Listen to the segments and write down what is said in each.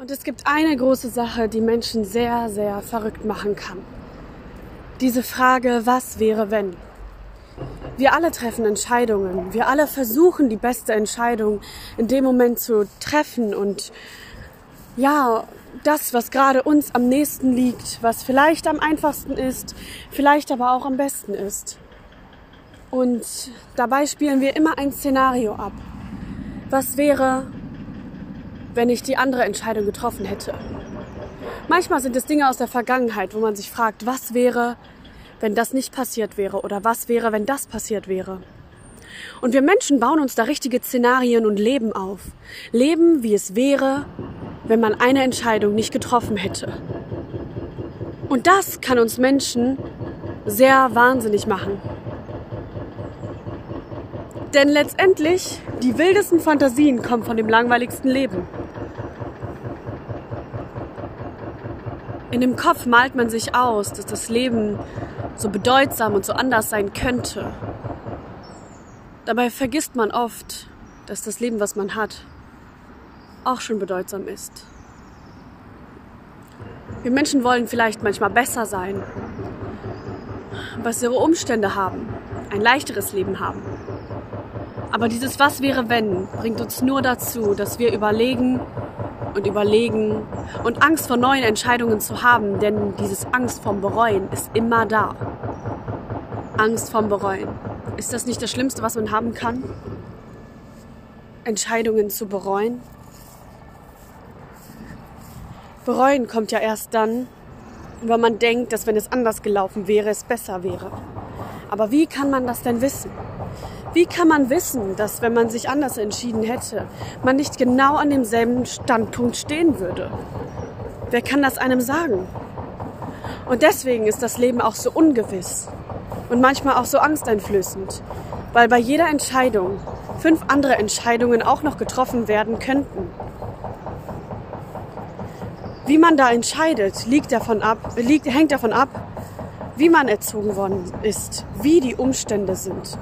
Und es gibt eine große Sache, die Menschen sehr, sehr verrückt machen kann. Diese Frage, was wäre wenn? Wir alle treffen Entscheidungen. Wir alle versuchen die beste Entscheidung in dem Moment zu treffen und ja, das, was gerade uns am nächsten liegt, was vielleicht am einfachsten ist, vielleicht aber auch am besten ist. Und dabei spielen wir immer ein Szenario ab. Was wäre, wenn ich die andere Entscheidung getroffen hätte. Manchmal sind es Dinge aus der Vergangenheit, wo man sich fragt, was wäre, wenn das nicht passiert wäre oder was wäre, wenn das passiert wäre. Und wir Menschen bauen uns da richtige Szenarien und Leben auf. Leben, wie es wäre, wenn man eine Entscheidung nicht getroffen hätte. Und das kann uns Menschen sehr wahnsinnig machen. Denn letztendlich, die wildesten Fantasien kommen von dem langweiligsten Leben. In dem Kopf malt man sich aus, dass das Leben so bedeutsam und so anders sein könnte. Dabei vergisst man oft, dass das Leben, was man hat, auch schon bedeutsam ist. Wir Menschen wollen vielleicht manchmal besser sein, bessere Umstände haben, ein leichteres Leben haben. Aber dieses Was wäre wenn bringt uns nur dazu, dass wir überlegen, und überlegen und Angst vor neuen Entscheidungen zu haben, denn dieses Angst vom Bereuen ist immer da. Angst vom Bereuen. Ist das nicht das Schlimmste, was man haben kann? Entscheidungen zu bereuen? Bereuen kommt ja erst dann, wenn man denkt, dass wenn es anders gelaufen wäre, es besser wäre. Aber wie kann man das denn wissen? Wie kann man wissen, dass wenn man sich anders entschieden hätte, man nicht genau an demselben Standpunkt stehen würde? Wer kann das einem sagen? Und deswegen ist das Leben auch so ungewiss und manchmal auch so angsteinflößend, weil bei jeder Entscheidung fünf andere Entscheidungen auch noch getroffen werden könnten. Wie man da entscheidet, liegt davon ab, liegt, hängt davon ab, wie man erzogen worden ist, wie die Umstände sind,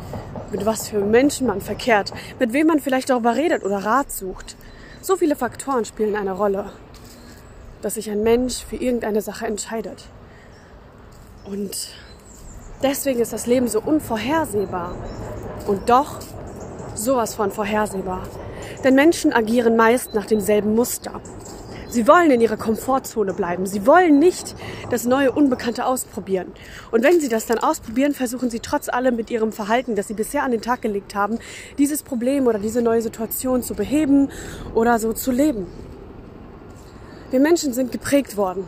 mit was für Menschen man verkehrt, mit wem man vielleicht darüber redet oder Rat sucht. So viele Faktoren spielen eine Rolle, dass sich ein Mensch für irgendeine Sache entscheidet. Und deswegen ist das Leben so unvorhersehbar und doch sowas von vorhersehbar. Denn Menschen agieren meist nach demselben Muster. Sie wollen in ihrer Komfortzone bleiben. Sie wollen nicht das neue Unbekannte ausprobieren. Und wenn sie das dann ausprobieren, versuchen sie trotz allem mit ihrem Verhalten, das sie bisher an den Tag gelegt haben, dieses Problem oder diese neue Situation zu beheben oder so zu leben. Wir Menschen sind geprägt worden.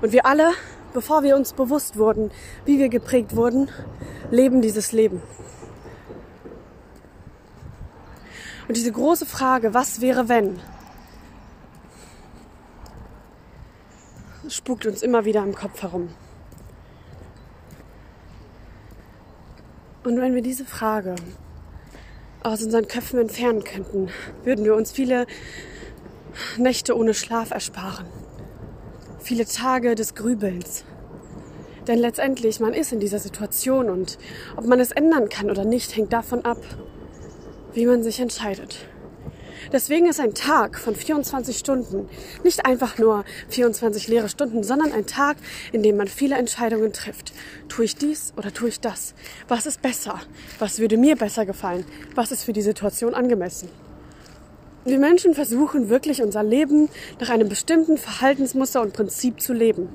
Und wir alle, bevor wir uns bewusst wurden, wie wir geprägt wurden, leben dieses Leben. Und diese große Frage, was wäre wenn, spukt uns immer wieder im Kopf herum. Und wenn wir diese Frage aus unseren Köpfen entfernen könnten, würden wir uns viele Nächte ohne Schlaf ersparen. Viele Tage des Grübelns. Denn letztendlich, man ist in dieser Situation und ob man es ändern kann oder nicht, hängt davon ab, wie man sich entscheidet. Deswegen ist ein Tag von 24 Stunden nicht einfach nur 24 leere Stunden, sondern ein Tag, in dem man viele Entscheidungen trifft. Tue ich dies oder tue ich das? Was ist besser? Was würde mir besser gefallen? Was ist für die Situation angemessen? Wir Menschen versuchen wirklich unser Leben nach einem bestimmten Verhaltensmuster und Prinzip zu leben.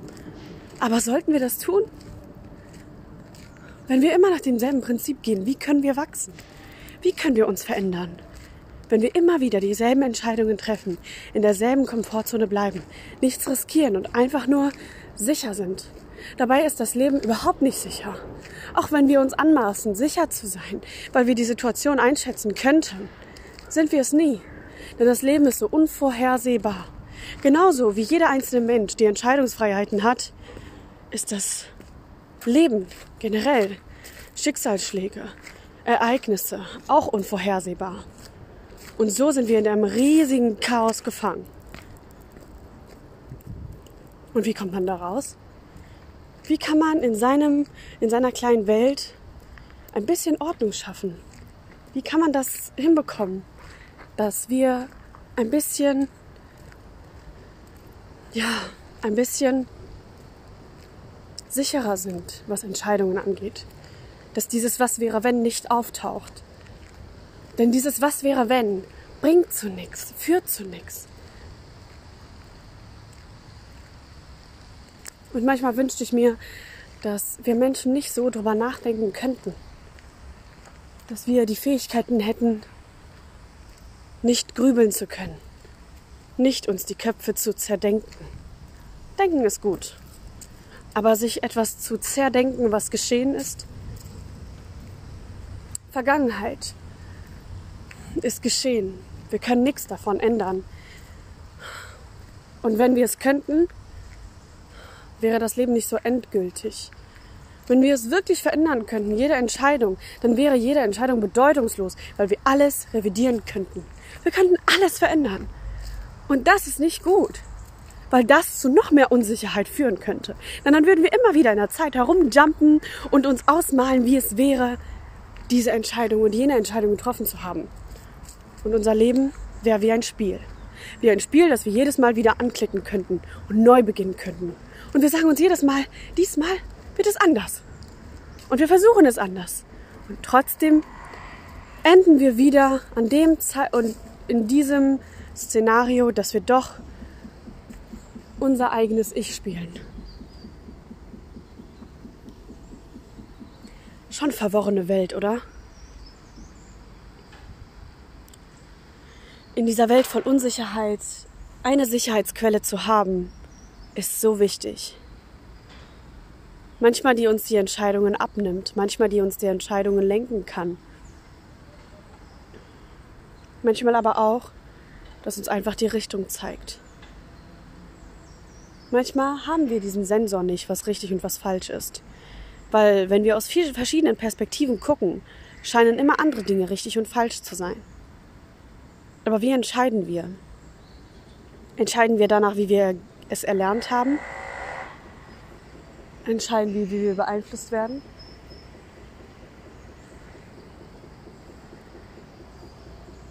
Aber sollten wir das tun? Wenn wir immer nach demselben Prinzip gehen, wie können wir wachsen? Wie können wir uns verändern? Wenn wir immer wieder dieselben Entscheidungen treffen, in derselben Komfortzone bleiben, nichts riskieren und einfach nur sicher sind. Dabei ist das Leben überhaupt nicht sicher. Auch wenn wir uns anmaßen, sicher zu sein, weil wir die Situation einschätzen könnten, sind wir es nie. Denn das Leben ist so unvorhersehbar. Genauso wie jeder einzelne Mensch die Entscheidungsfreiheiten hat, ist das Leben generell, Schicksalsschläge, Ereignisse auch unvorhersehbar. Und so sind wir in einem riesigen Chaos gefangen. Und wie kommt man da raus? Wie kann man in, seinem, in seiner kleinen Welt ein bisschen Ordnung schaffen? Wie kann man das hinbekommen, dass wir ein bisschen ja, ein bisschen sicherer sind, was Entscheidungen angeht. Dass dieses Was wäre wenn nicht auftaucht. Denn dieses Was wäre wenn bringt zu nichts, führt zu nichts. Und manchmal wünschte ich mir, dass wir Menschen nicht so drüber nachdenken könnten. Dass wir die Fähigkeiten hätten, nicht grübeln zu können. Nicht uns die Köpfe zu zerdenken. Denken ist gut. Aber sich etwas zu zerdenken, was geschehen ist, Vergangenheit ist geschehen. Wir können nichts davon ändern. Und wenn wir es könnten, wäre das Leben nicht so endgültig. Wenn wir es wirklich verändern könnten, jede Entscheidung, dann wäre jede Entscheidung bedeutungslos, weil wir alles revidieren könnten. Wir könnten alles verändern. Und das ist nicht gut, weil das zu noch mehr Unsicherheit führen könnte. Denn dann würden wir immer wieder in der Zeit herumjumpen und uns ausmalen, wie es wäre, diese Entscheidung und jene Entscheidung getroffen zu haben. Und unser Leben wäre wie ein Spiel. Wie ein Spiel, das wir jedes Mal wieder anklicken könnten und neu beginnen könnten. Und wir sagen uns jedes Mal, diesmal wird es anders. Und wir versuchen es anders. Und trotzdem enden wir wieder an dem Zeit und in diesem Szenario, dass wir doch unser eigenes Ich spielen. Schon verworrene Welt, oder? In dieser Welt voll Unsicherheit eine Sicherheitsquelle zu haben, ist so wichtig. Manchmal die uns die Entscheidungen abnimmt, manchmal die uns die Entscheidungen lenken kann. Manchmal aber auch, dass uns einfach die Richtung zeigt. Manchmal haben wir diesen Sensor nicht, was richtig und was falsch ist. Weil wenn wir aus vielen verschiedenen Perspektiven gucken, scheinen immer andere Dinge richtig und falsch zu sein. Aber wie entscheiden wir? Entscheiden wir danach, wie wir es erlernt haben? Entscheiden wir, wie wir beeinflusst werden?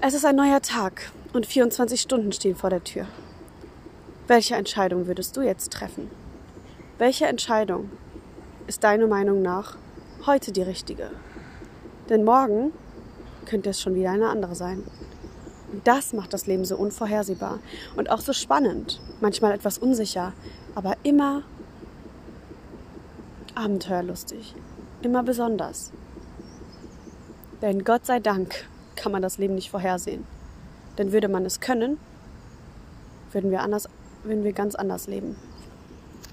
Es ist ein neuer Tag und 24 Stunden stehen vor der Tür. Welche Entscheidung würdest du jetzt treffen? Welche Entscheidung ist deiner Meinung nach heute die richtige. Denn morgen könnte es schon wieder eine andere sein. Das macht das Leben so unvorhersehbar und auch so spannend, manchmal etwas unsicher, aber immer abenteuerlustig, immer besonders. Denn Gott sei Dank kann man das Leben nicht vorhersehen. Denn würde man es können, würden wir, anders, würden wir ganz anders leben.